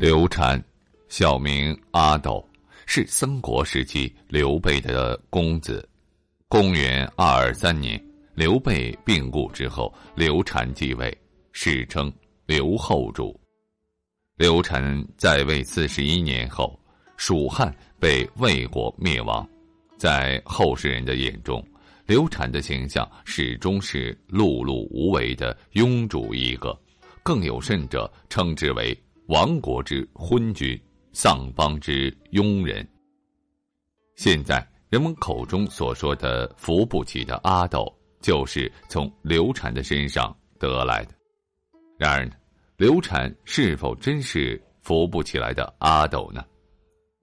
刘禅，小名阿斗。是三国时期刘备的公子。公元二二三年，刘备病故之后，刘禅继位，史称刘后主。刘禅在位四十一年后，蜀汉被魏国灭亡。在后世人的眼中，刘禅的形象始终是碌碌无为的庸主一个，更有甚者称之为亡国之昏君。丧邦之庸人。现在人们口中所说的扶不起的阿斗，就是从刘禅的身上得来的。然而呢，刘禅是否真是扶不起来的阿斗呢？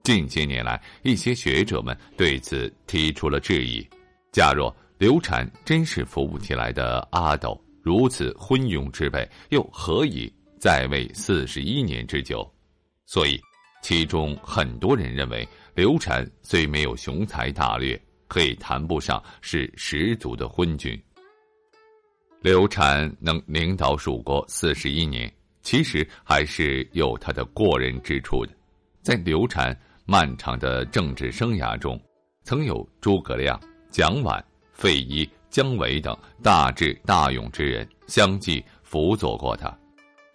近些年来，一些学者们对此提出了质疑。假若刘禅真是扶不起来的阿斗，如此昏庸之辈，又何以在位四十一年之久？所以。其中很多人认为，刘禅虽没有雄才大略，可以谈不上是十足的昏君。刘禅能领导蜀国四十一年，其实还是有他的过人之处的。在刘禅漫长的政治生涯中，曾有诸葛亮、蒋琬、费祎、姜维等大智大勇之人相继辅佐过他。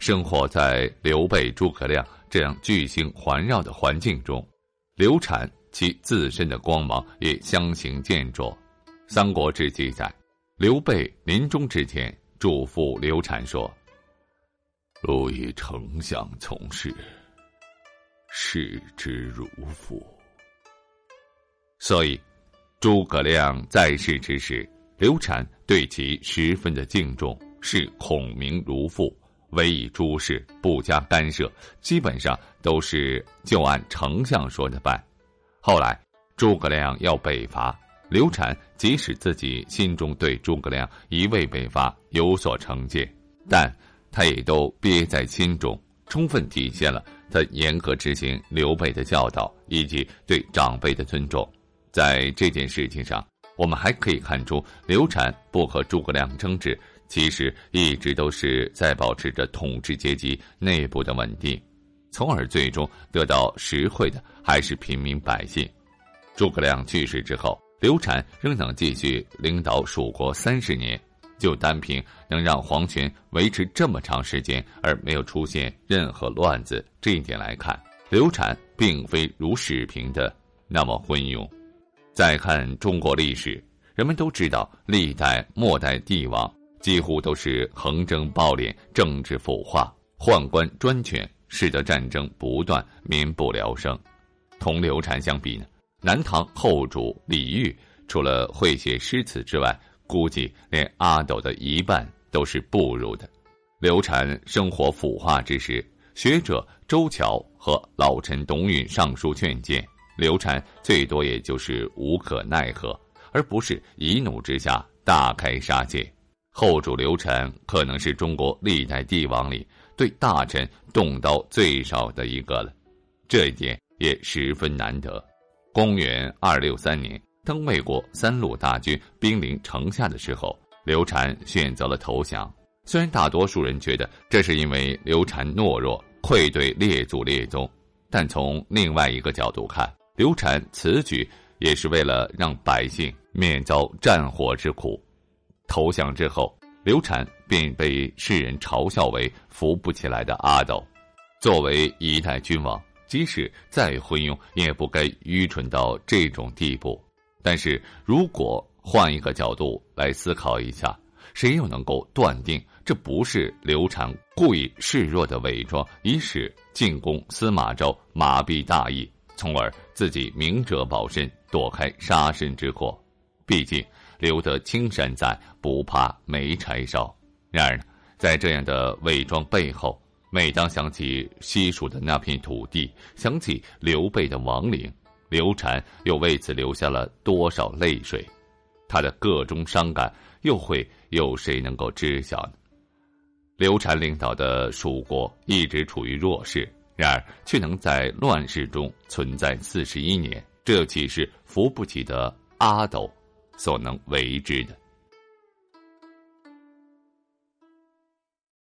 生活在刘备、诸葛亮。这样巨星环绕的环境中，刘禅其自身的光芒也相形见绌。《三国志》记载，刘备临终之前嘱咐刘禅说：“汝以丞相从事，视之如父。”所以，诸葛亮在世之时，刘禅对其十分的敬重，视孔明如父。委以诸事，不加干涉，基本上都是就按丞相说的办。后来诸葛亮要北伐，刘禅即使自己心中对诸葛亮一味北伐有所成见，但他也都憋在心中，充分体现了他严格执行刘备的教导以及对长辈的尊重。在这件事情上，我们还可以看出刘禅不和诸葛亮争执。其实一直都是在保持着统治阶级内部的稳定，从而最终得到实惠的还是平民百姓。诸葛亮去世之后，刘禅仍能继续领导蜀国三十年。就单凭能让皇权维持这么长时间而没有出现任何乱子这一点来看，刘禅并非如史评的那么昏庸。再看中国历史，人们都知道历代末代帝王。几乎都是横征暴敛、政治腐化、宦官专权，使得战争不断、民不聊生。同刘禅相比呢，南唐后主李煜除了会写诗词之外，估计连阿斗的一半都是不如的。刘禅生活腐化之时，学者周乔和老臣董允上书劝谏，刘禅最多也就是无可奈何，而不是一怒之下大开杀戒。后主刘禅可能是中国历代帝王里对大臣动刀最少的一个了，这一点也十分难得。公元二六三年，当魏国三路大军兵临城下的时候，刘禅选择了投降。虽然大多数人觉得这是因为刘禅懦弱，愧对列祖列宗，但从另外一个角度看，刘禅此举也是为了让百姓免遭战火之苦。投降之后，刘禅便被世人嘲笑为扶不起来的阿斗。作为一代君王，即使再昏庸，也不该愚蠢到这种地步。但是如果换一个角度来思考一下，谁又能够断定这不是刘禅故意示弱的伪装，以使进攻司马昭麻痹大意，从而自己明哲保身，躲开杀身之祸？毕竟留得青山在，不怕没柴烧。然而，在这样的伪装背后，每当想起西蜀的那片土地，想起刘备的亡灵，刘禅又为此流下了多少泪水？他的个中伤感，又会有谁能够知晓呢？刘禅领导的蜀国一直处于弱势，然而却能在乱世中存在四十一年，这岂是扶不起的阿斗所能为之的？